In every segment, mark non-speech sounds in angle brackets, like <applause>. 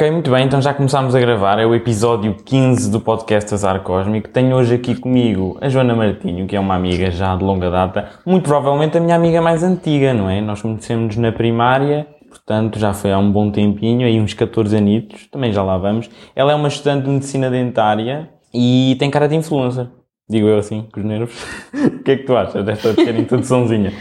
Ok, muito bem, então já começámos a gravar. É o episódio 15 do podcast Azar Cósmico. Tenho hoje aqui comigo a Joana Martinho, que é uma amiga já de longa data, muito provavelmente a minha amiga mais antiga, não é? Nós conhecemos na primária, portanto já foi há um bom tempinho, aí uns 14 anitos, também já lá vamos. Ela é uma estudante de medicina dentária e tem cara de influencer. Digo eu assim, com os nervos. <laughs> o que é que tu achas desta pequena introduçãozinha?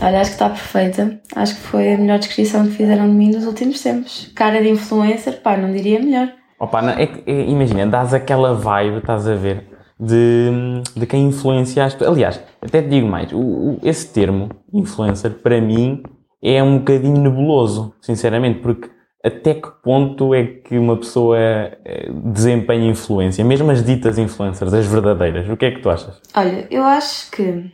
Olha, acho que está perfeita. Acho que foi a melhor descrição que fizeram de mim nos últimos tempos. Cara de influencer, pá, não diria melhor. Opa, não, é, é, imagina, dás aquela vibe, estás a ver, de, de quem influenciaste. Aliás, até te digo mais, o, o, esse termo, influencer, para mim é um bocadinho nebuloso, sinceramente, porque até que ponto é que uma pessoa eh, desempenha influência? Mesmo as ditas influencers, as verdadeiras, o que é que tu achas? Olha, eu acho que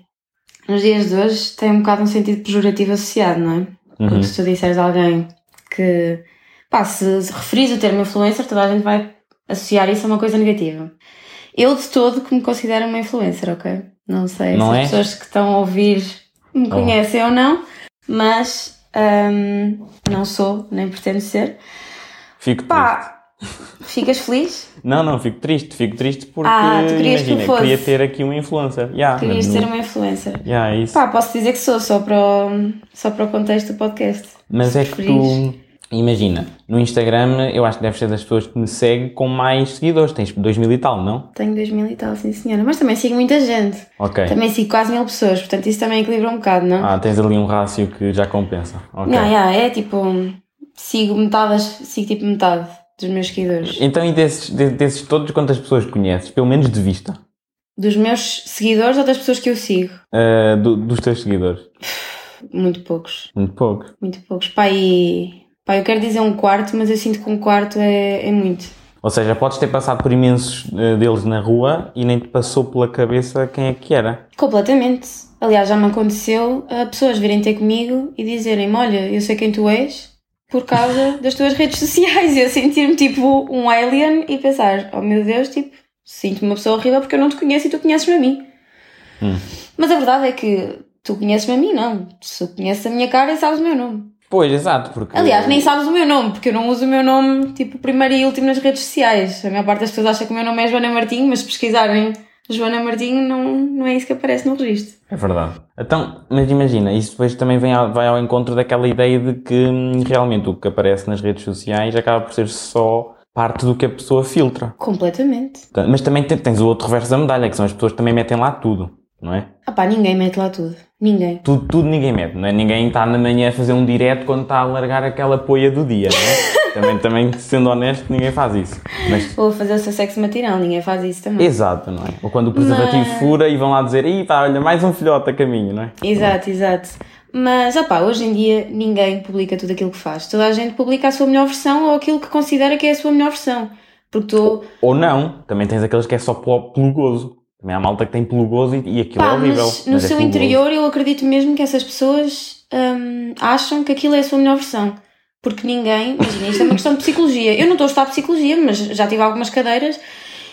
nos dias de hoje tem um bocado um sentido pejorativo associado, não é? Uhum. Porque se tu disseres a alguém que, pá, se, se referis o termo influencer, toda a gente vai associar isso a uma coisa negativa. Eu de todo que me considero uma influencer, ok? Não sei Não se és? as pessoas que estão a ouvir me Oh. conhecem ou não, mas hum, não sou, nem pretendo ser. Fico. Pá, ficas feliz? Não, não, fico triste, fico triste porque, Ah, tu querias que imagina, fosse. queria ter aqui um influencer. Yeah, Querias ser uma influencer? Yeah, é isso. Pá, posso dizer que sou, só para o, só para o contexto do podcast. Mas é que preferires. tu, imagina, no Instagram eu acho que deves ser das pessoas que me seguem com mais seguidores. Tens 2 mil e tal, não? Tenho 2 mil e tal, sim senhora. Mas também sigo muita gente. Ok. Também sigo quase mil pessoas, portanto isso também equilibra um bocado, não? Ah, tens ali um rácio que já compensa. Ok. Não, yeah, é tipo, sigo metade, sigo tipo metade dos meus seguidores. Então, e desses, de- desses todos, quantas pessoas conheces? Pelo menos de vista. Dos meus seguidores ou das pessoas que eu sigo? Ah, do- dos teus seguidores. <sighs> Muito poucos, Muito pouco. muito poucos. Pá, e... Pá, eu quero dizer um quarto, mas eu sinto que um quarto é, é muito. Ou seja, podes ter passado por imensos eh, deles na rua e nem te passou pela cabeça quem é que era. Completamente. Aliás, já me aconteceu a pessoas virem ter comigo e dizerem-me: Olha, eu sei quem tu és por causa das tuas redes sociais. E eu sentir-me tipo um alien e pensar: Oh meu Deus, tipo, sinto-me uma pessoa horrível porque eu não te conheço e tu conheces-me a mim. Hum. Mas a verdade é que tu conheces-me a mim, não. Tu conheces a minha cara e sabes o meu nome. Pois, exato, porque... Aliás, nem sabes o meu nome, porque eu não uso o meu nome tipo primeiro e último nas redes sociais. A maior parte das pessoas acha que o meu nome é Joana Martinho, mas se pesquisarem Joana Martinho, não, não é isso que aparece no registro. É verdade. Então, mas imagina, isso depois também vem ao, vai ao encontro daquela ideia de que hum, realmente o que aparece nas redes sociais acaba por ser só parte do que a pessoa filtra. Completamente. Mas também te- tens o outro reverso da medalha, que são as pessoas que também metem lá tudo, não é? Ah pá, ninguém mete lá tudo. Ninguém. Tudo, tudo ninguém mete, não é? Ninguém está na manhã a fazer um direto quando está a largar aquela poia do dia, não é? <laughs> também, também, sendo honesto, ninguém faz isso. Mas, Ou fazer o seu sexo matinal, ninguém faz isso também. exato, não é? Ou quando o preservativo Mas- fura e vão lá dizer, ih pá, olha, mais um filhote a caminho, não é? Exato, exato. Mas, ah pá, hoje em dia ninguém publica tudo aquilo que faz. Toda a gente publica a sua melhor versão ou aquilo que considera que é a sua melhor versão. Porque tu, Ou não, também tens aqueles que é só pelo, gozo. Também há malta que tem pelo gozo e, e aquilo é pá, horrível. mas no mas é seu interior eu acredito mesmo que essas pessoas hum, acham que aquilo é a sua melhor versão. Porque ninguém, imagina, isto é uma questão de psicologia. Eu não estou a estudar psicologia, mas já tive algumas cadeiras.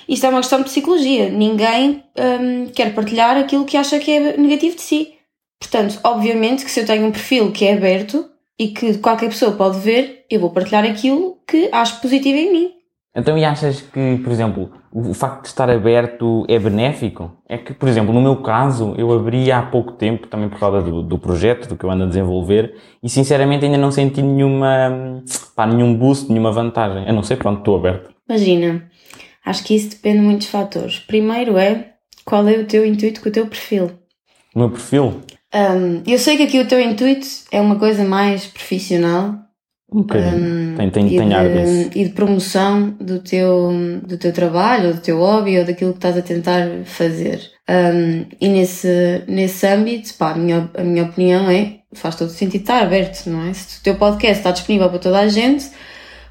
Isto é uma questão de psicologia. Ninguém hum, quer partilhar aquilo que acha que é negativo de si. Portanto, obviamente que se eu tenho um perfil que é aberto e que qualquer pessoa pode ver, eu vou partilhar aquilo que acho positivo em mim. Então, e achas que, por exemplo, o facto de estar aberto é benéfico? É que, por exemplo, no meu caso, eu abri há pouco tempo, também por causa do, do projeto, do que eu ando a desenvolver, e sinceramente ainda não senti nenhuma, pá, nenhum boost, nenhuma vantagem. Eu não sei quanto estou aberto. Imagina, acho que isso depende de muitos fatores. Primeiro é qual é o teu intuito com o teu perfil. O meu perfil, Hum, eu sei que aqui o teu intuito é uma coisa mais profissional um bocadinho. hum, tem tem, e, tem ar disso. de, e de promoção do teu, do teu trabalho, ou do teu hobby, ou daquilo que estás a tentar fazer. Hum, e nesse, nesse âmbito, pá, a minha, a minha opinião é faz todo sentido estar aberto, não é? Se o teu podcast está disponível para toda a gente,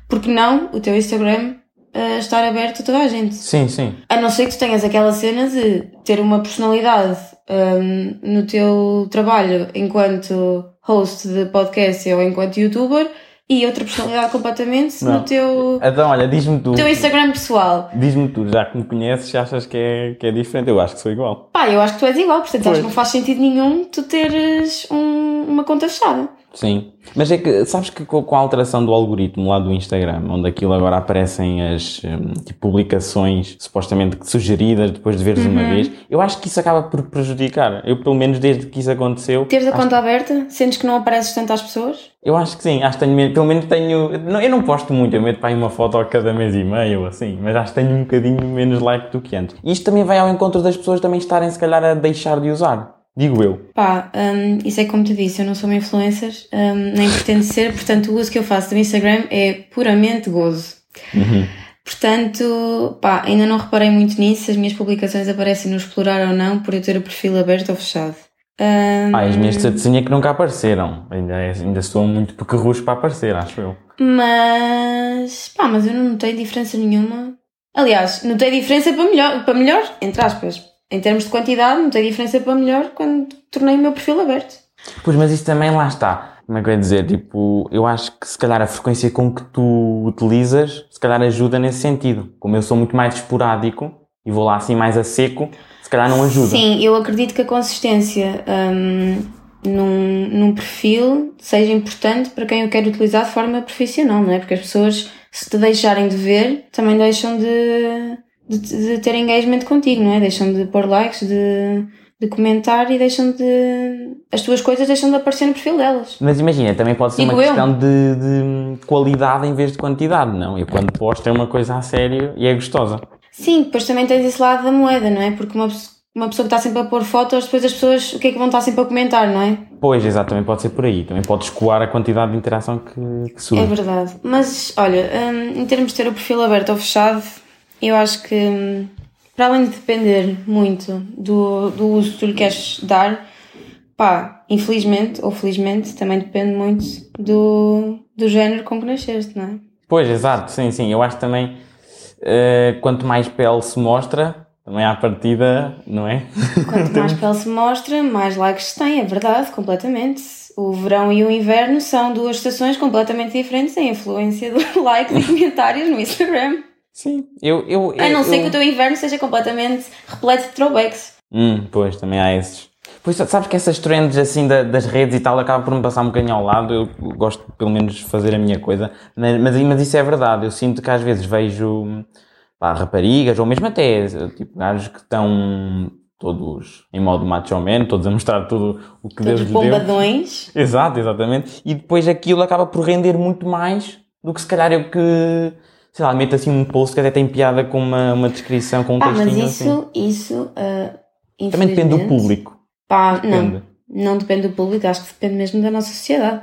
por que não o teu Instagram ah, estar aberto a toda a gente? Sim, sim. A não ser que tu tenhas aquela cena de ter uma personalidade hum, no teu trabalho enquanto host de podcast ou enquanto youtuber e outra personalidade completamente Não. no teu, Então, olha, diz-me tu. no teu Instagram pessoal. Diz-me tu, já que me conheces, achas que é, que é diferente? Eu acho que sou igual. Pá, eu acho que tu és igual, portanto Pois. acho que não faz sentido nenhum tu teres um- uma conta fechada. Sim. Mas é que, sabes que com a alteração do algoritmo lá do Instagram, onde aquilo agora aparecem as hum, tipo, publicações supostamente sugeridas depois de veres uma vez, eu acho que isso acaba por prejudicar. Eu, pelo menos desde que isso aconteceu. Teres a conta aberta, sentes que não apareces tanto às pessoas? Eu acho que sim, acho que tenho, pelo menos tenho. Não, eu não posto muito, eu meto para aí uma foto a cada mês e meio, assim, mas acho que tenho um bocadinho menos like do que antes. E isto também vai ao encontro das pessoas também estarem, se calhar, a deixar de usar. Digo eu. Pá, hum, isso é como te disse, eu não sou uma influencer, hum, nem pretendo ser, portanto o uso que eu faço do Instagram é puramente gozo. Portanto, pá, ainda não reparei muito nisso, se as minhas publicações aparecem no explorar ou não, por eu ter o perfil aberto ou fechado. Hum, Ah, as minhas de que nunca apareceram. Ainda, ainda sou muito pequerrucho para aparecer, acho eu. Mas, pá, mas eu não notei diferença nenhuma. Aliás, notei diferença para melhor, para melhor, entre aspas. Em termos de quantidade, notei diferença para melhor quando tornei o meu perfil aberto. Pois, mas isso também lá está. Como é que eu ia dizer? Tipo, eu acho que se calhar a frequência com que tu utilizas, se calhar ajuda nesse sentido. Como eu sou muito mais esporádico e vou lá assim mais a seco, se calhar não ajuda. Sim, eu acredito que a consistência hum, num, num perfil seja importante para quem o quer utilizar de forma profissional, não é? Porque as pessoas, se te deixarem de ver, também deixam de, de, de ter engagement contigo, não é? Deixam de pôr likes, de, de comentar e deixam de. As tuas coisas deixam de aparecer no perfil delas. Mas imagina, também pode ser Digo uma eu. questão de, de qualidade em vez de quantidade, não? Eu quando posto é uma coisa a sério e é gostosa. Sim, depois também tens esse lado da moeda, não é? Porque uma, uma pessoa que está sempre a pôr fotos, depois as pessoas, o que é que vão estar sempre a comentar, não é? Pois, exatamente, pode ser por aí. Também pode escoar a quantidade de interação que, que surge. É verdade. Mas, olha, hum, em termos de ter o perfil aberto ou fechado, eu acho que, hum, para além de depender muito do, do uso que tu lhe queres dar, pá, infelizmente ou felizmente, também depende muito do, do género com que nasceste, não é? Pois, exato, sim, sim. Eu acho também eh, quanto mais pele se mostra, também à partida, não é? <laughs> Quanto mais pele se mostra, mais likes se tem, é verdade, completamente. O verão e o inverno são duas estações completamente diferentes em influência do <laughs> like e comentários no Instagram. Sim. Eu, eu, A não eu, ser que o teu inverno seja completamente repleto de throwbacks. Hum, pois, também há esses. Pois, sabes que essas trends assim da- das redes e tal acabam por me passar um bocadinho ao lado. Eu gosto pelo menos de fazer a minha coisa. Mas, mas, mas isso é verdade. Eu sinto que às vezes vejo pá, raparigas ou mesmo até tipo gajos que estão todos em modo macho man, todos a mostrar tudo o que Deus Todos lhe deu. bombadões. Exato, exatamente. E depois aquilo acaba por render muito mais do que se calhar eu que, sei lá, meto assim um post que até tem piada com uma, uma descrição, com um Ah, mas textinho assim. isso, isso, ah, Também depende do público. Pá, Depende. não. Não depende do público, acho que depende mesmo da nossa sociedade.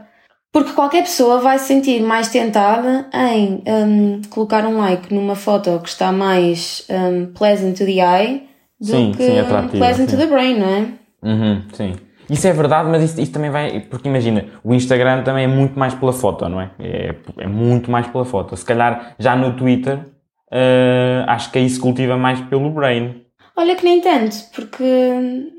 Porque qualquer pessoa vai se sentir mais tentada em hum, colocar um like numa foto que está mais hum, pleasant to the eye do Sim, que sim, pleasant sim. to the brain, não é? Uhum, sim. Isso é verdade, mas isso, isso também vai. Porque imagina, o Instagram também é muito mais pela foto, não é? É, é muito mais pela foto. Se calhar já no Twitter, eh, acho que aí se cultiva mais pelo brain. Olha que nem tanto, porque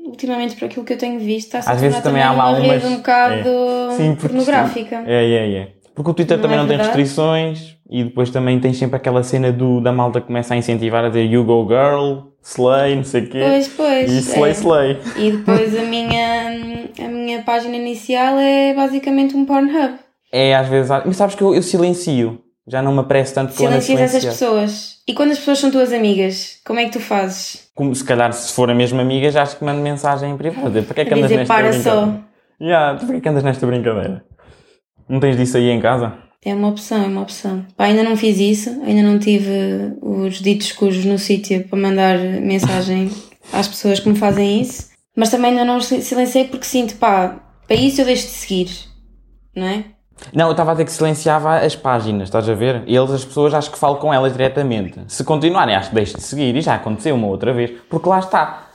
ultimamente por aquilo que eu tenho visto está-se a Às vezes tornar também há lá uma umas- um bocado Sim, porque pornográfica. É, é, é. Porque o Twitter Não também é não tem verdade? restrições e depois também tem sempre aquela cena do, da malta que começa a incentivar a dizer You Go Girl, Slay, não sei o quê. Pois, pois. e Slay, é. Slay. E depois a minha, minha página inicial é basicamente um Pornhub. É, às vezes. Mas sabes que eu, eu silencio. Já não me aparece tanto que Silencias essas pessoas. E quando as pessoas são tuas amigas, como é que tu fazes? Como se calhar se for a mesma amiga, já acho que mando mensagem em privado. Para que é que andas dizer, nesta para brincadeira? só. Yeah, para que é que andas nesta brincadeira? Não tens disso aí em casa? É uma opção, é uma opção. Pá, ainda não fiz isso, ainda não tive os ditos cujos no sítio para mandar mensagem às pessoas que me fazem isso. Mas também ainda não os silenciei porque sinto, pá, para isso eu deixo de seguir, não é? Não, eu estava a dizer que silenciava as páginas, estás a ver? Eles, as pessoas, acho que falo com elas diretamente. Se continuarem, acho que deixo de seguir. E já aconteceu uma outra vez. Porque lá está.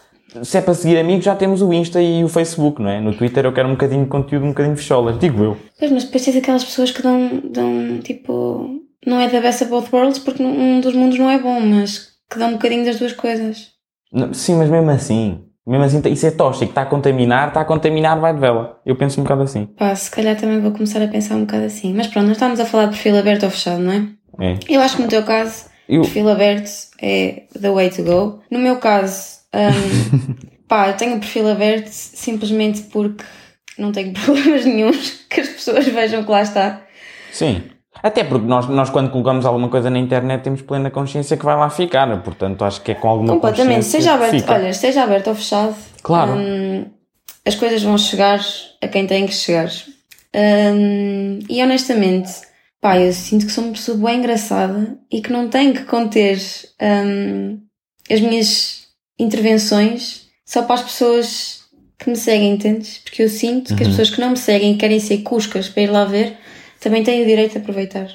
Se é para seguir amigos, já temos o Insta e o Facebook, não é? No Twitter eu quero um bocadinho de conteúdo, um bocadinho de cholas. Digo eu. Pois, mas depois tens aquelas pessoas que dão, dão tipo, não é da best of both worlds porque um dos mundos não é bom, mas que dão um bocadinho das duas coisas. Sim, mas mesmo assim. Mesmo assim, isso é tóxico. Está a contaminar, está a contaminar, vai de vela. Eu penso um bocado assim. Pá, se calhar também vou começar a pensar um bocado assim. Mas pronto, nós estamos a falar de perfil aberto ou fechado, não é? É. Eu acho que no teu caso, Eu, perfil aberto é the way to go. No meu caso, hum, <laughs> pá, eu tenho o perfil aberto simplesmente porque não tenho <laughs> problemas nenhums que as pessoas vejam que lá está. Sim. Até porque nós, nós quando colocamos alguma coisa na internet temos plena consciência que vai lá ficar. Portanto, acho que é com alguma Completamente. Seja aberto, fica. olha, seja aberto ou fechado. Claro. hum, as coisas vão chegar a quem tem que chegar. Hum, e honestamente, pá, eu sinto que sou uma pessoa bem engraçada e que não tenho que conter hum, as minhas intervenções só para as pessoas que me seguem, entendes? Porque eu sinto que as Uhum. pessoas que não me seguem e querem ser cuscas para ir lá ver também têm o direito de aproveitar.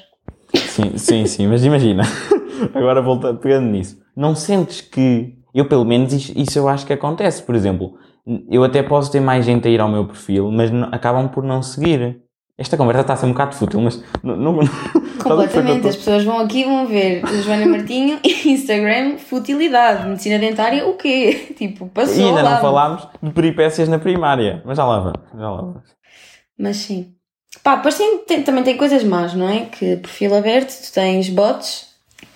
Sim, sim, sim, mas imagina, <laughs> agora voltando, pegando nisso, não sentes que, eu pelo menos isso, eu acho que acontece, por exemplo, eu até posso ter mais gente a ir ao meu perfil, mas acabam por não seguir. Esta conversa está a ser um bocado fútil, mas não, não, <laughs> Completamente. As pessoas vão aqui e vão ver Joana Martinho <laughs> Instagram, futilidade, medicina dentária, o quê? Tipo, passou E ainda lá. não falámos de peripécias na primária, mas já lá vamos, já lá vamos. Mas sim. Pá, depois tem, tem- também tem coisas más, não é? Que perfil aberto, tu tens bots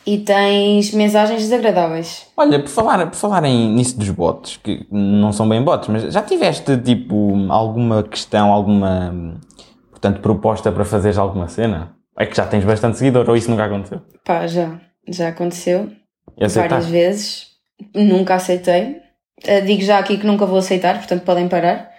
e tens mensagens desagradáveis. Olha, por falar, por falar em, nisso dos bots, que não são bem bots, mas já tiveste, tipo, alguma questão, alguma, portanto, proposta para fazeres alguma cena? É que já tens bastante seguidor, ou isso nunca aconteceu? Pá, já. Já aconteceu várias vezes. Nunca aceitei. Uh, digo já aqui que nunca vou aceitar, portanto podem parar.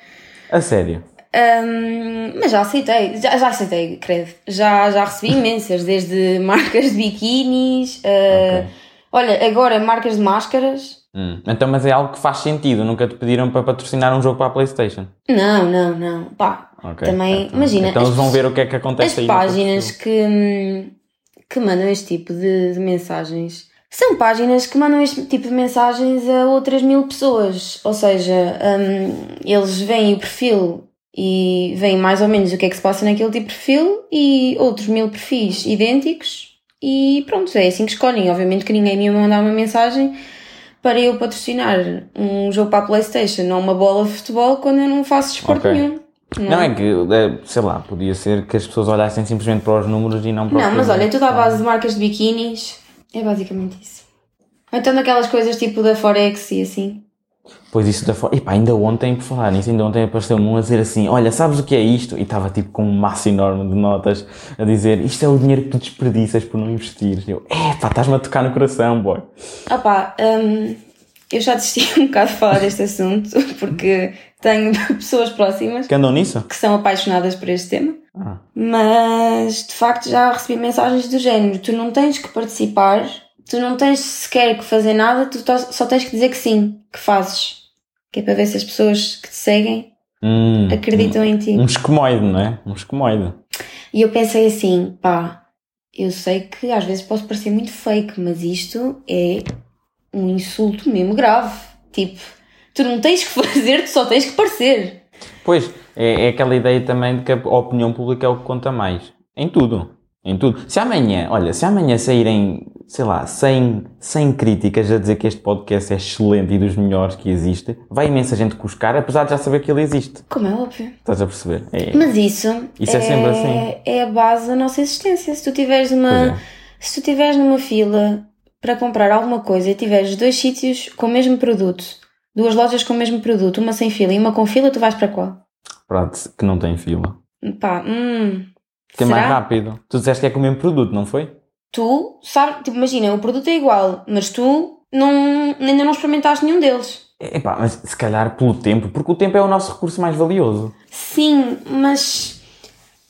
A sério? Hum, mas já aceitei, já, já aceitei, credo. Já, já recebi <laughs> imensas, desde marcas de biquinis, uh, Ok. olha, agora marcas de máscaras. Hum. Então, mas é algo que faz sentido, nunca te pediram para patrocinar um jogo para a Playstation? Não, não, não. Pá, Ok, também, então- imagina. Então as eles vão ver o que é que acontece As aí. teu páginas que, hum, que mandam este tipo de, de mensagens são páginas que mandam este tipo de mensagens a outras mil pessoas. Ou seja, hum, eles veem o perfil e veem mais ou menos o que é que se passa naquele tipo de perfil e outros mil perfis idênticos e pronto, é assim que escolhem. Obviamente que ninguém me ia mandar uma mensagem para eu patrocinar um jogo para a Playstation ou uma bola de futebol quando eu não faço desporto Ok. nenhum. Não é que, é, sei lá, podia ser que as pessoas olhassem simplesmente para os números e não para Não, mas olha, é tudo à base de marcas de biquinis. É basicamente isso. Ou Então daquelas coisas tipo da Forex e assim. Pois isso da forma. Epá, ainda ontem, por falar nisso, ainda ontem apareceu-me um a dizer assim: Olha, sabes o que é isto? E estava tipo com um maço enorme de notas a dizer: Isto é o dinheiro que tu desperdiças por não investir. Eu, é pá, estás-me a tocar no coração, boy. Opá, hum, eu já desisti <laughs> um bocado de falar deste assunto porque tenho <laughs> pessoas próximas Que andam nisso? que são apaixonadas por este tema. Ah, Mas de facto já recebi mensagens do género: tu não tens que participar, tu não tens sequer que fazer nada, tu só tens que dizer que sim, que fazes. Que é para ver se as pessoas que te seguem hum, acreditam em ti. Um esquemoide, não é? Um esquemoide. E eu pensei assim, pá, eu sei que às vezes posso parecer muito fake, mas isto é um insulto mesmo grave. Tipo, tu não tens que <laughs> fazer, tu só tens que parecer. Pois, é, é aquela ideia também de que a opinião pública é o que conta mais. Em tudo. Em tudo. Se amanhã, olha, se amanhã saírem, sei lá, 100, 100 críticas a dizer que este podcast é excelente e dos melhores que existe, vai imensa gente cuscar, apesar de já saber que ele existe. Como é óbvio. Estás a perceber? É, Mas isso, Isso é sempre assim. é a base da nossa existência. Se tu tiveres uma, é. se tu tiveres numa fila para comprar alguma coisa e tiveres dois sítios com o mesmo produto, duas lojas com o mesmo produto, uma sem fila e uma com fila, tu vais para qual? Prato que não tem fila. Pá, hum. Que é mais rápido. Tu disseste que é com o mesmo produto, não foi? Tu sabes, tipo, imagina, o produto é igual, mas tu não, ainda não experimentaste nenhum deles. Epá, mas se calhar pelo tempo, porque o tempo é o nosso recurso mais valioso. Sim, mas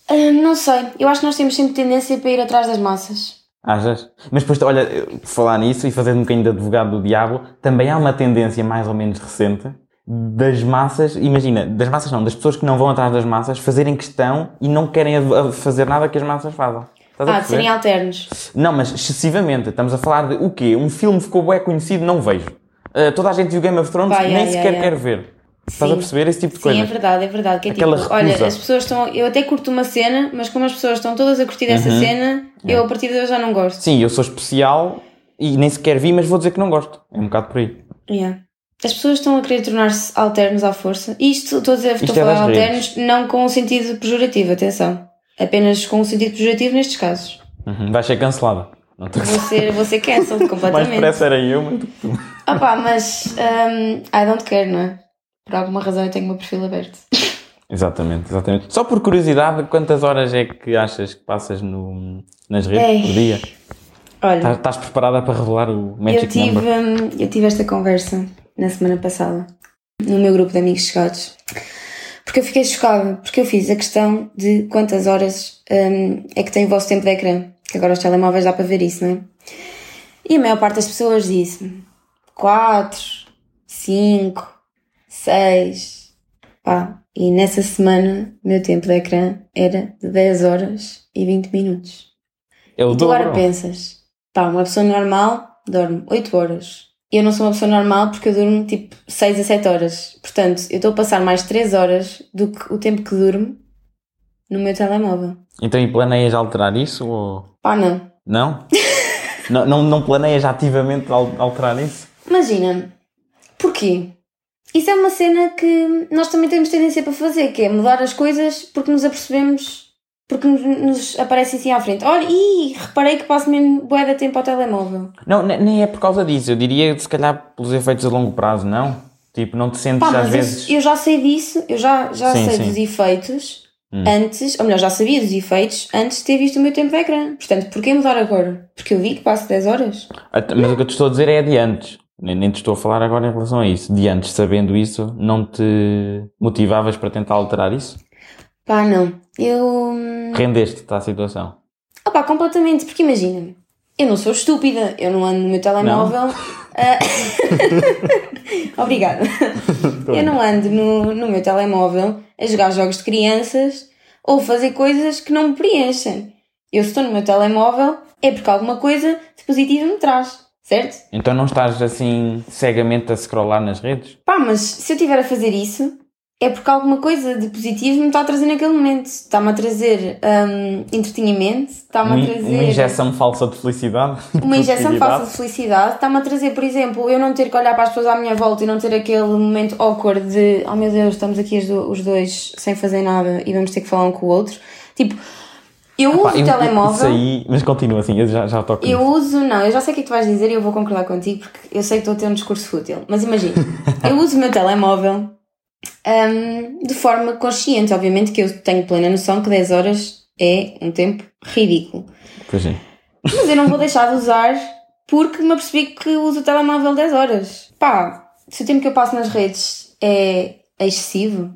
ah, não sei. Eu acho que nós temos sempre tendência para ir atrás das massas. Achas? Mas depois, olha, por falar nisso e fazendo um bocadinho de advogado do diabo, também há uma tendência mais ou menos recente das massas, imagina, das massas não, das pessoas que não vão atrás das massas, fazerem questão e não querem fazer nada que as massas fazem. Estás Ah, de serem alternos. Não, mas excessivamente. Estamos a falar de o quê? Um filme ficou bem conhecido, não vejo. Uh, toda a gente viu Game of Thrones, nem yeah, sequer yeah, quer ver. Estás a Sim. perceber esse tipo de Sim, coisa? é verdade, é verdade. Que é Aquela tipo, olha, recusa. as pessoas estão. Eu até curto uma cena, mas como as pessoas estão todas a curtir essa Uhum. cena, eu a partir de hoje já não gosto. Sim, eu sou especial e nem sequer vi, mas vou dizer que não gosto. É um bocado por aí. Yeah. As pessoas estão a querer tornar-se alternos à força. Isto, estou a dizer, estou a é falar alternos, não com um sentido pejorativo, atenção. Apenas com um sentido pejorativo nestes casos. Uhum. Vai ser cancelada. Não estou Vou ser, vou ser cancelled <laughs> Mais completamente. depressa era eu, mas. Ah pá, mas um, I don't care, não é? Por alguma razão eu tenho o meu perfil aberto. Exatamente, exatamente. Só por curiosidade, quantas horas é que achas que passas no, nas redes Ei. por dia? Olha, Estás, estás preparada para revelar o eu Magic tive, Number? eu tive esta conversa na semana passada no meu grupo de amigos chegados. Porque eu fiquei chocada, porque eu fiz a questão de quantas horas hum, é que tem o vosso tempo de ecrã. Que agora os telemóveis dá para ver isso, não é? E a maior parte das pessoas disse 4, 5, 6. Pá, e nessa semana o meu tempo de ecrã era de 10 horas e 20 minutos. É o Tu agora pensas, pá, uma pessoa normal dorme 8 horas. Eu não sou uma pessoa normal porque eu durmo tipo 6 a 7 horas. Portanto, eu estou a passar mais 3 horas do que o tempo que durmo no meu telemóvel. Então, e planeias alterar isso ou Pá, não. não? <laughs> não, não? Não planeias ativamente al- alterar isso? Imagina, porquê? Isso é uma cena que nós também temos tendência para fazer, que é mudar as coisas porque nos apercebemos, porque nos, aparece assim à frente. Olha, ih, reparei que passo mesmo bué de tempo ao telemóvel. Não, ne- nem é por causa disso. Eu diria, se calhar, pelos efeitos a longo prazo, não? Tipo, não te sentes Pá, às vezes... eu, já sei disso, eu já, já Sim, sei sim. dos efeitos Hum. antes, ou melhor, já sabia dos efeitos antes de ter visto o meu tempo de ecrã. Portanto, porquê mudar agora? Porque eu vi que passo 10 horas. Mas o que eu te estou a dizer é de antes. Nem, nem te estou a falar agora em relação a isso. De antes, sabendo isso, não te motivavas para tentar alterar isso? Pá, não. Eu. hum, Rendeste-te à situação. Opá, completamente, porque imagina, eu não sou estúpida, eu não ando no meu telemóvel. ah, <laughs> Obrigada. Eu não ando no, no meu telemóvel a jogar jogos de crianças ou fazer coisas que não me preenchem. Eu se estou no meu telemóvel é porque alguma coisa de positivo me traz, certo? Então não estás assim cegamente a scrollar nas redes? Pá, mas se eu estiver a fazer isso, é porque alguma coisa de positivo me está a trazer naquele momento. Está-me a trazer hum, entretenimento, está-me a trazer. uma injeção falsa de felicidade? <laughs> Uma injeção falsa de felicidade está-me a trazer, por exemplo, eu não ter que olhar para as pessoas à minha volta e não ter aquele momento awkward de oh meu Deus, estamos aqui os do- os dois sem fazer nada e vamos ter que falar um com o outro. Tipo, eu uso Pá, o eu- telemóvel. Isso aí, mas continua assim, eu já, já toco Eu nisso. uso, não, eu já sei o que é que tu vais dizer e eu vou concordar contigo porque eu sei que estou a ter um discurso fútil. Mas imagina, <laughs> eu uso o meu telemóvel hum, de forma consciente. Obviamente que eu tenho plena noção que 10 horas é um tempo ridículo. Pois é. Mas eu não vou deixar de usar porque me apercebi que uso o telemóvel 10 horas. Pá, se o tempo que eu passo nas redes é excessivo,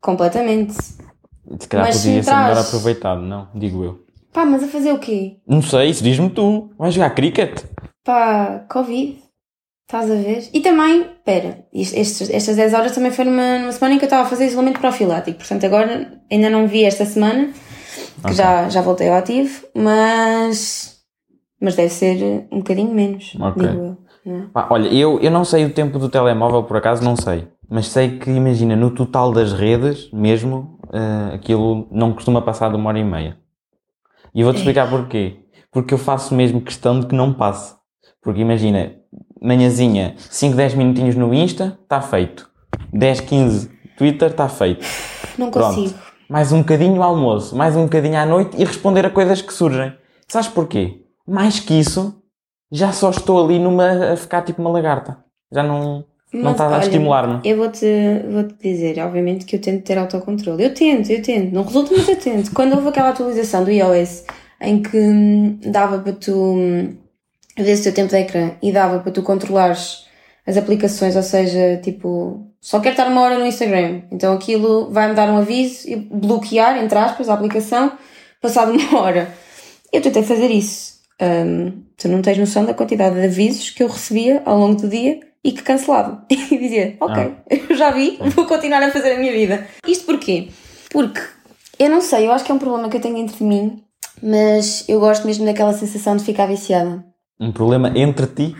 completamente. Se calhar Mas podia se ser melhor traz- aproveitado, não? Digo eu. Pá, mas a fazer o quê? Não sei, isso diz-me tu. Vais jogar cricket? Pá, Covid. Estás a ver? E também, pera, estes- estas 10 horas também foi numa, numa semana em que eu estava a fazer isolamento profilático. Portanto, agora ainda não vi esta semana, que Ok. já, já voltei ao ativo, mas, mas deve ser um bocadinho menos, Ok. digo eu. é? Olha, eu, eu não sei o tempo do telemóvel, por acaso não sei. Mas sei que, imagina, no total das redes, mesmo, eh, aquilo não costuma passar de uma hora e meia. E eu vou-te explicar porquê. Porque eu faço mesmo questão de que não passe. Porque imagina, manhãzinha, 5, 10 minutinhos no Insta, está feito. 10, 15 Twitter, está feito. <laughs> Não Pronto. consigo. Mais um bocadinho ao almoço, mais um bocadinho à noite e responder a coisas que surgem. Sabes porquê? Mais que isso, já só estou ali numa a ficar tipo uma lagarta. Já não, não está a estimular-me. Eu vou-te vou -te dizer, obviamente, que eu tento ter autocontrole. Eu tento, eu tento. Não resulta, mas eu tento. Quando houve aquela atualização do iOS em que hum, dava para tu ver o teu tempo de ecrã e dava para tu controlares as aplicações, ou seja, tipo, só quero estar uma hora no Instagram. Então aquilo vai-me dar um aviso e bloquear, entre aspas, a aplicação, passado uma <laughs> hora. Eu tentei fazer isso. Hum, tu não tens noção da quantidade de avisos que eu recebia ao longo do dia e que cancelava. <laughs> E dizia, ok, <laughs> eu já vi, vou continuar a fazer a minha vida. Isto porquê? Porque, eu não sei, eu acho que é um problema que eu tenho entre mim, mas eu gosto mesmo daquela sensação de ficar viciada. Um problema entre ti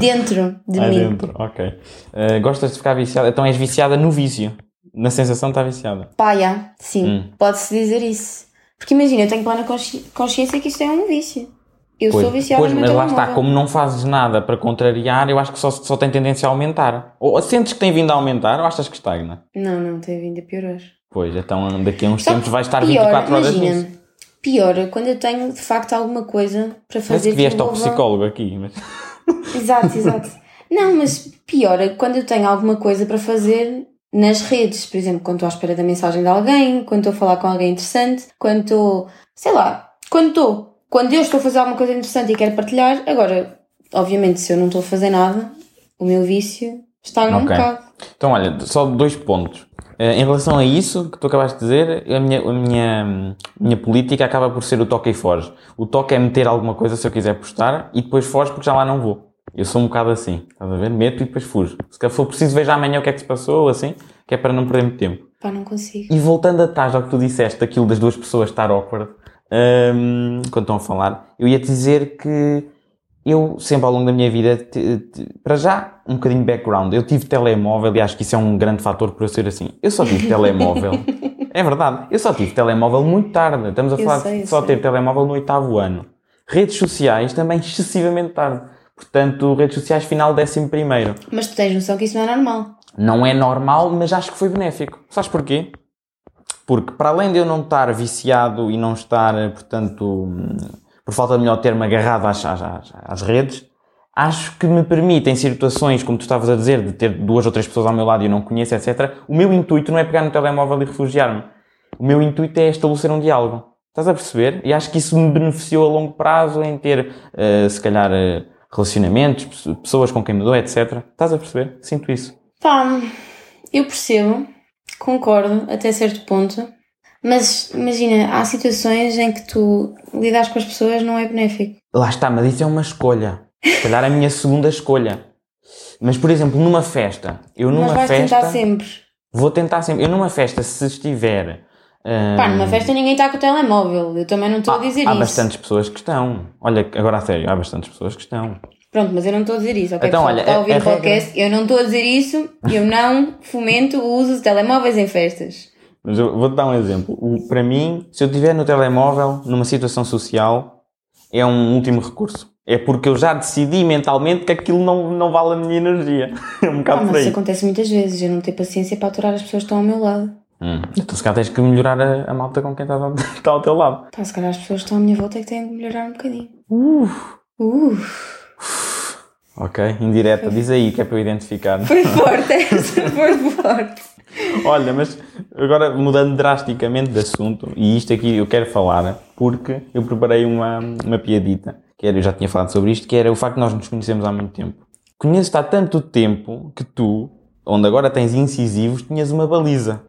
Dentro de e <laughs> mim. dentro. Ok. Eh, gostas de ficar viciada? Então és viciada no vício. Na sensação de estar viciada. Pá, já, sim, Hum. pode-se dizer isso. Porque imagina, eu tenho plena consci- consciência que isto é um vício. Eu Pois, sou viciada pois, no mas lá está, como não fazes nada para contrariar, eu acho que só, só tem tendência a aumentar. Ou sentes que tem vindo a aumentar ou achas que estagna? Não, não, tem vindo a piorar. Pois, então daqui a uns Só tempos vais estar pior, 24 horas imagina, nisso. Pior quando eu tenho de facto alguma coisa para Parece fazer que vieste ao psicólogo aqui, mas... Exato, exato. Não, mas pior é quando eu tenho alguma coisa para fazer nas redes, por exemplo, quando estou à espera da mensagem de alguém, quando estou a falar com alguém interessante, quando estou, sei lá, quando estou, quando eu estou a fazer alguma coisa interessante e quero partilhar, agora, obviamente, se eu não estou a fazer nada, o meu vício está num Ok. bocado. Então, olha, só dois pontos. Eh, Em relação a isso que tu acabaste de dizer, a minha, a minha, minha política acaba por ser o toque e foge. O toque é meter alguma coisa se eu quiser postar e depois foge porque já lá não vou. Eu sou um bocado assim, estás a ver? Meto e depois fujo. Se for preciso, veja amanhã o que é que se passou, assim, que é para não perder muito tempo. Pá, não consigo. E voltando atrás ao que tu disseste, daquilo das duas pessoas estar awkward, hum, quando estão a falar, eu ia te dizer que eu sempre ao longo da minha vida, te- te- para já, um bocadinho de background. Eu tive telemóvel e acho que isso é um grande fator por eu ser assim. Eu só tive telemóvel. <laughs> é verdade. Eu só tive telemóvel muito tarde. Estamos a Eu falar sei, de só sei. ter telemóvel no oitavo ano. Redes sociais também excessivamente tarde. Portanto, redes sociais final décimo primeiro. Mas tu tens noção que isso não é normal. Não é normal, mas acho que foi benéfico. Sabes porquê? Porque para além de eu não estar viciado e não estar, eh, portanto, hum, por falta de melhor termo, agarrado às, às, às- redes, acho que me permite, em situações, como tu estavas a dizer, de ter duas ou três pessoas ao meu lado e eu não conheço, etc., o meu intuito não é pegar no telemóvel e refugiar-me. O meu intuito é estabelecer um diálogo. Estás a perceber? E acho que isso me beneficiou a longo prazo em ter, eh, se calhar, eh, relacionamentos, pe- pessoas com quem me dou, etc. Estás a perceber? Sinto isso. Pá, eu percebo, concordo até certo ponto, mas imagina, há situações em que tu lidas com as pessoas não é benéfico. Lá está, mas isso é uma escolha. Se calhar a minha segunda escolha. Mas, por exemplo, numa festa, eu numa mas vais festa. tentar sempre. Vou tentar sempre. Eu numa festa, se estiver. ah, Pá, numa festa ninguém está com o telemóvel, eu também não estou a dizer há isso. bastantes pessoas que estão. Olha, agora a sério, há bastantes pessoas que estão. Pronto, mas eu não estou a dizer isso, ok? Então, olha, está a ouvir o podcast, eu não estou a dizer isso, eu não fomento o uso de telemóveis em festas. Mas eu vou-te dar um exemplo. O- para mim, se eu estiver no telemóvel, numa situação social, é um último recurso. É porque eu já decidi mentalmente que aquilo não, não vale a minha energia. <laughs> É um Ah, bocado por mas isso acontece muitas vezes, eu não tenho paciência para aturar as pessoas que estão ao meu lado. Hum. Então se calhar tens que melhorar a, a malta com quem estás ao- <laughs> está ao teu lado. Pá, se calhar as pessoas que estão à minha volta é que têm que melhorar um bocadinho. Uh, Ok, indireta, diz aí que é para eu identificar. foi forte <laughs> essa, foi forte. Olha, mas agora mudando drasticamente de assunto, e isto aqui eu quero falar porque eu preparei uma, uma piadita, que era, eu já tinha falado sobre isto, que era o facto de nós nos conhecemos há muito tempo. Conheço-te há tanto tempo que tu, onde agora tens incisivos, tinhas uma baliza.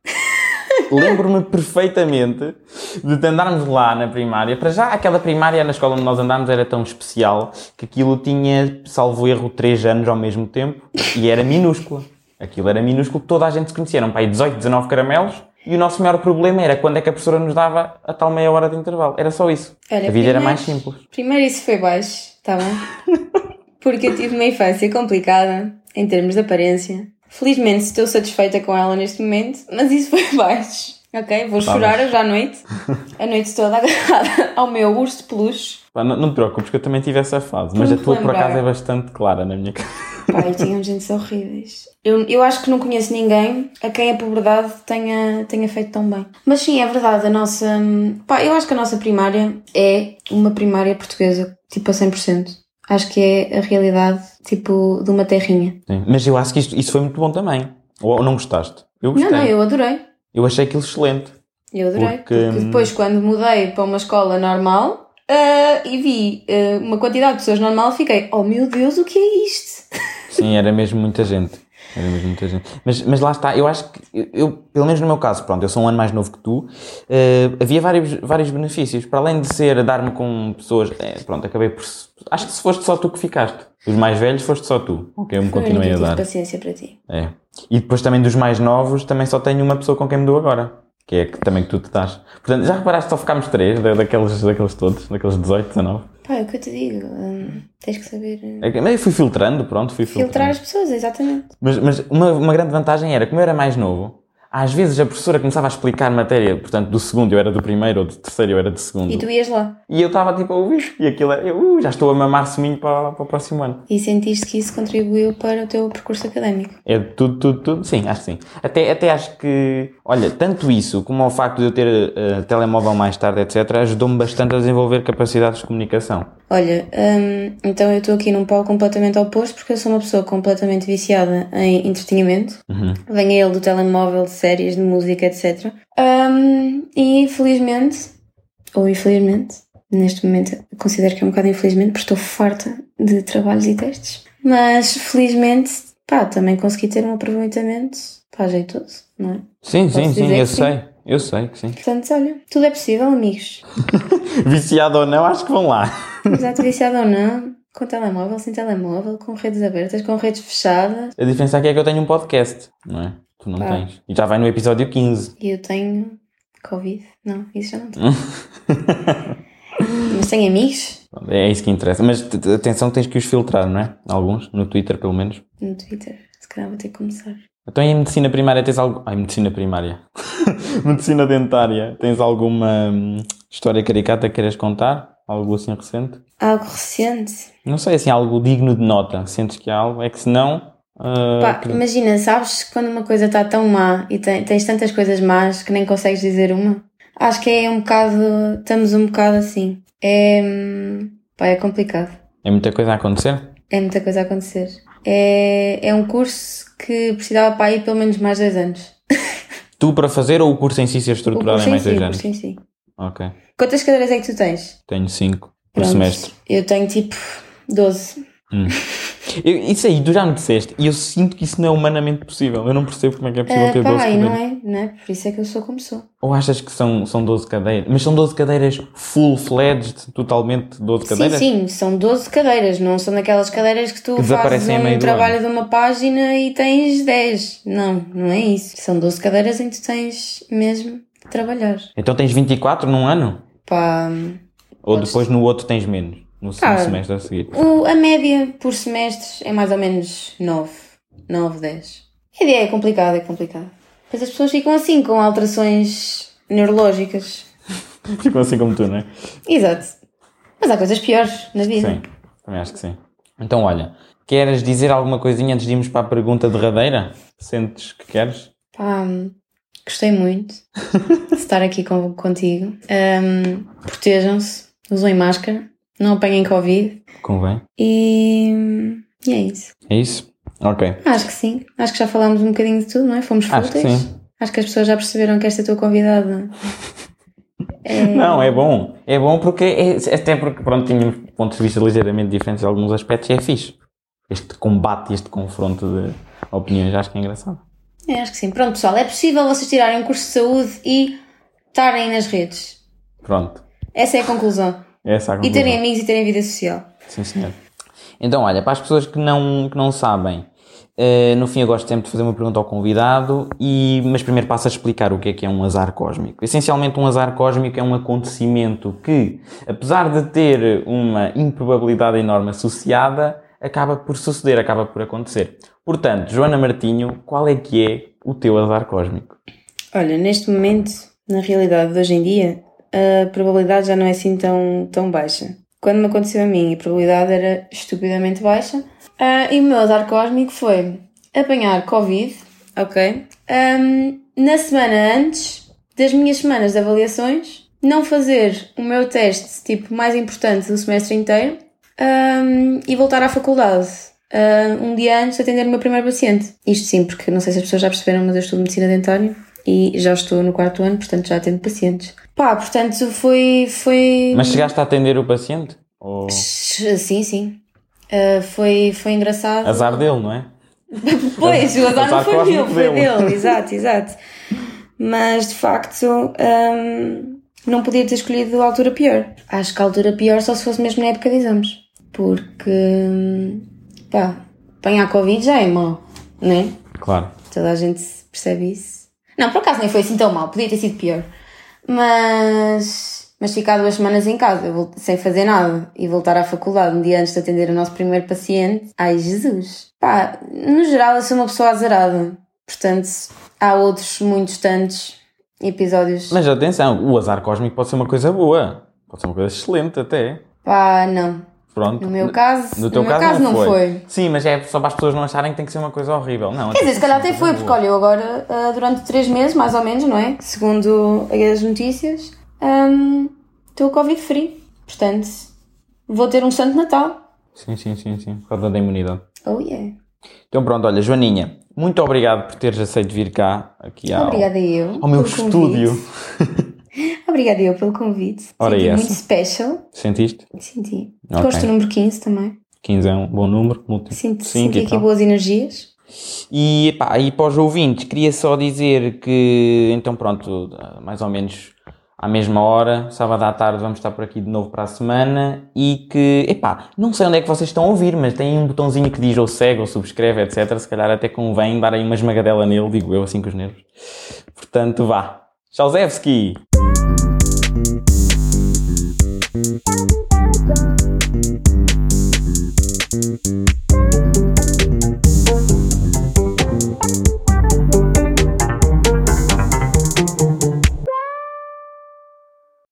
Lembro-me perfeitamente de andarmos lá na primária. Para já, aquela primária na escola onde nós andámos era tão especial que aquilo tinha, salvo erro, 3 anos ao mesmo tempo e era minúscula. Aquilo era minúsculo, toda a gente se conhecia. Eram para aí 18, 19 caramelos e o nosso maior problema era quando é que a professora nos dava a tal meia hora de intervalo. Era só isso. Olha, a vida era primeiro- mais simples. Primeiro isso foi baixo, tá bem? <laughs> Porque eu tive uma infância complicada em termos de aparência. Felizmente estou satisfeita com ela neste momento, mas isso foi <laughs> baixo. Ok? Vou Tá chorar hoje à noite, a noite toda agarrada <laughs> ao meu urso de peluche. Não, não te preocupes que eu também tive essa fase, mas a tua por acaso é bastante clara na minha cara. Pá, eu tinha uns dentes horríveis. Eu, eu acho que não conheço ninguém a quem a puberdade tenha, tenha feito tão bem. Mas sim, é verdade, a nossa. hum, Pá, eu acho que a nossa primária é uma primária portuguesa, tipo a 100%. Acho que é a realidade, tipo, de uma terrinha. Sim. Mas eu acho que isto, isso foi muito bom também. Ou, não gostaste? Eu gostei. Não, não, eu adorei. Eu achei aquilo excelente. Eu adorei. Porque, Porque, hum, depois, quando mudei para uma escola normal ah, e vi ah, uma quantidade de pessoas normal, fiquei, oh meu Deus, o que é isto? <laughs> Sim, era mesmo muita gente. Era mesmo muita gente. Mas, mas lá está, eu acho que, eu, eu, pelo menos no meu caso, pronto, eu sou um ano mais novo que tu, eh, havia vários, vários benefícios. Para além de ser a dar-me com pessoas, eh, pronto, acabei por. Acho que se foste só tu que ficaste. Os mais velhos foste só tu. Ok, eu me Eu continuei a tive dar. paciência para ti. É. E depois também dos mais novos, também só tenho uma pessoa com quem me dou agora. Que é que também que tu te dás. Portanto, já reparaste, só ficámos três, da- daqueles, daqueles todos, daqueles 18, 19. Pá, é o que eu te digo. hum, tens que saber hum, É Mas eu fui filtrando, pronto, fui filtrando. filtrar as pessoas, exatamente. Mas, mas uma, uma grande vantagem era, como eu era mais novo, às vezes a professora começava a explicar matéria, portanto, do segundo eu era do primeiro, ou do terceiro eu era do segundo. E tu ias lá. E eu estava tipo a ouvir, e aquilo era, eu uh, já estou a mamar seminho para, para o próximo ano. E sentiste que isso contribuiu para o teu percurso académico. É tudo, tudo, tudo, sim, acho que sim. Até, até acho que, olha, tanto isso como o facto de eu ter eh, telemóvel mais tarde, etc., ajudou-me bastante a desenvolver capacidades de comunicação. Olha, hum, então eu estou aqui num polo completamente oposto porque eu sou uma pessoa completamente viciada em entretenimento. Uhum. Venha ele do telemóvel, de séries, de música, etc. Hum, e felizmente, ou infelizmente, neste momento considero que é um bocado infelizmente porque estou farta de trabalhos e testes. Mas felizmente, pá, também consegui ter um aproveitamento, pá, jeitoso, não é? Sim, sim, Posso sim, dizer eu sim? sei. Eu sei que sim. Portanto, olha, tudo é possível, amigos. <laughs> Viciado ou não, acho que vão lá. Exato, viciado ou não, com telemóvel, sem telemóvel, com redes abertas, com redes fechadas. A diferença aqui é que eu tenho um podcast, não é? Tu não Ah. tens. E já vai no episódio 15. E eu tenho Covid. Não, isso já não tenho. <laughs> Mas tenho amigos É isso que interessa. Mas atenção, tens que os filtrar, não é? Alguns, no Twitter pelo menos. no Twitter. Se calhar vou ter que começar. Então em medicina primária tens algo. Ai, medicina primária. <laughs> medicina dentária. Tens alguma hum, história caricata que queiras contar? Algo assim recente? Algo recente. Não sei, assim, algo digno de nota. Sentes que há algo? É que se não. Ah, Pá, que- imagina, sabes quando uma coisa está tão má e tem- tens tantas coisas más que nem consegues dizer uma? Acho que é um bocado. Estamos um bocado assim. É. Pá, é complicado. É muita coisa a acontecer? É muita coisa a acontecer. É, é um curso que precisava para ir pelo menos mais dois anos. <laughs> Tu para fazer ou o curso em si ser estruturado em mais si, dois o anos? curso em si. Ok. Quantas cadeiras é que tu tens? Tenho 5 por Pronto. semestre. Eu tenho tipo 12. <laughs> Eu- isso aí, tu já me disseste, e eu sinto que isso não é humanamente possível. Eu não percebo como é que é possível Ah, ter 12 pá, e cadeiras. não é, não é? Por isso é que eu sou como sou. Ou achas que são, são 12 cadeiras? Mas são 12 cadeiras full-fledged, totalmente 12 cadeiras? Sim, sim, são 12 cadeiras, não são daquelas cadeiras que tu Que fazes um trabalho de uma página e tens 10. Não, não é isso. São 12 cadeiras em que tu tens mesmo de trabalhar. Então tens 24 num ano? Pá, Ou Podes- depois no outro tens menos? No semestre a seguir? o- a média por semestres é mais ou menos 9. 9, 10. A ideia é complicada, é complicada. Depois as pessoas ficam assim com alterações neurológicas. <laughs> Ficam assim como tu, não é? Exato. Mas há coisas piores na vida. Sim, também acho que sim. Então olha, queres dizer alguma coisinha antes de irmos para a pergunta derradeira? Sentes que queres? Pá, gostei muito <laughs> de estar aqui com, contigo. Ahm, Protejam-se, usem máscara, não apanhem Covid Convém? e, e é isso. É isso? Ok. Acho que sim. Acho que já falámos um bocadinho de tudo, não é? Fomos Acho que fúteis. sim. Acho que as pessoas já perceberam que esta tua convidada é. <laughs> Não, é bom. É bom porque, é, até porque, pronto, tínhamos pontos de vista ligeiramente diferentes em alguns aspectos e é fixe. Este combate, este confronto de opiniões, acho que é engraçado. É, acho que sim. Pronto, pessoal, é possível vocês tirarem um curso de saúde e estarem nas redes. Pronto. Essa é a conclusão. Essa é E terem amigos e terem vida social. Sim, senhor. Então, olha, para as pessoas que não, que não sabem, eh, no fim eu gosto sempre de fazer uma pergunta ao convidado, e, mas primeiro passo a explicar o que é que é um azar cósmico. Essencialmente, um azar cósmico é um acontecimento que, apesar de ter uma improbabilidade enorme associada, acaba por suceder, acaba por acontecer. Portanto, Joana Martinho, qual é que é o teu azar cósmico? Olha, neste momento, na realidade de hoje em dia, a probabilidade já não é assim tão, tão baixa. Quando me aconteceu a mim, a probabilidade era estupidamente baixa. Ah, e o meu azar cósmico foi apanhar Covid, ok? Ahm, na semana antes das minhas semanas de avaliações, não fazer o meu teste, tipo, mais importante do semestre inteiro ahm, e voltar à faculdade ah, um dia antes de atender o meu primeiro paciente. Isto sim, porque não sei se as pessoas já perceberam, mas eu estudo medicina dentária e já estou no quarto ano, portanto já atendo pacientes. Pá, portanto foi. foi... Mas chegaste a atender o paciente? Ou Sim, sim. Ah, foi, foi engraçado. azar dele, não é? <laughs> Pois, o azar não Azar foi cósmico dele, foi dele. exato, exato. Mas de facto, hum, não podia ter escolhido a altura pior. Acho que a altura pior só se fosse mesmo na época de exames. Porque, hum, pá, apanhar Covid já é mau, não é? Claro. Toda a gente percebe isso. Não, por acaso nem foi assim tão mal, podia ter sido pior. Mas, mas ficar duas semanas em casa sem fazer nada e voltar à faculdade um dia antes de atender o nosso primeiro paciente, ai Jesus. Pá, no geral eu sou uma pessoa azarada. Portanto, há outros muitos tantos episódios. Mas atenção, o azar cósmico pode ser uma coisa boa. Pode ser uma coisa excelente até. Pá, não. Pronto. No meu caso, No teu meu caso, caso não, foi. foi. Sim, mas é só para as pessoas não acharem que tem que ser uma coisa horrível. Não, Quer dizer, se calhar até foi, porque olha, eu agora, ah, durante três meses, mais ou menos, não é? Segundo as notícias, hum, estou Covid free. Portanto, vou ter um santo Natal. Sim, sim, sim, sim. Por causa da imunidade. Oh yeah. Então pronto, olha, Joaninha, muito obrigado por teres aceito vir cá aqui ao, Obrigada eu. ao meu estúdio. <laughs> Obrigada eu pelo convite. Ora, Senti essa? muito special. Sentiste? Senti. Ok. Gosto do número 15 também. 15 é um bom número. Múltiplo. Sinto, senti aqui tal. boas energias. E, pá, e para os ouvintes, queria só dizer que, então pronto, mais ou menos à mesma hora, sábado à tarde, vamos estar por aqui de novo para a semana e que, epá, não sei onde é que vocês estão a ouvir, mas tem um botãozinho que diz ou segue ou subscreve, etc. Se calhar até convém dar aí uma esmagadela nele, digo eu, assim com os nervos. Portanto, vá. Tchauzewski!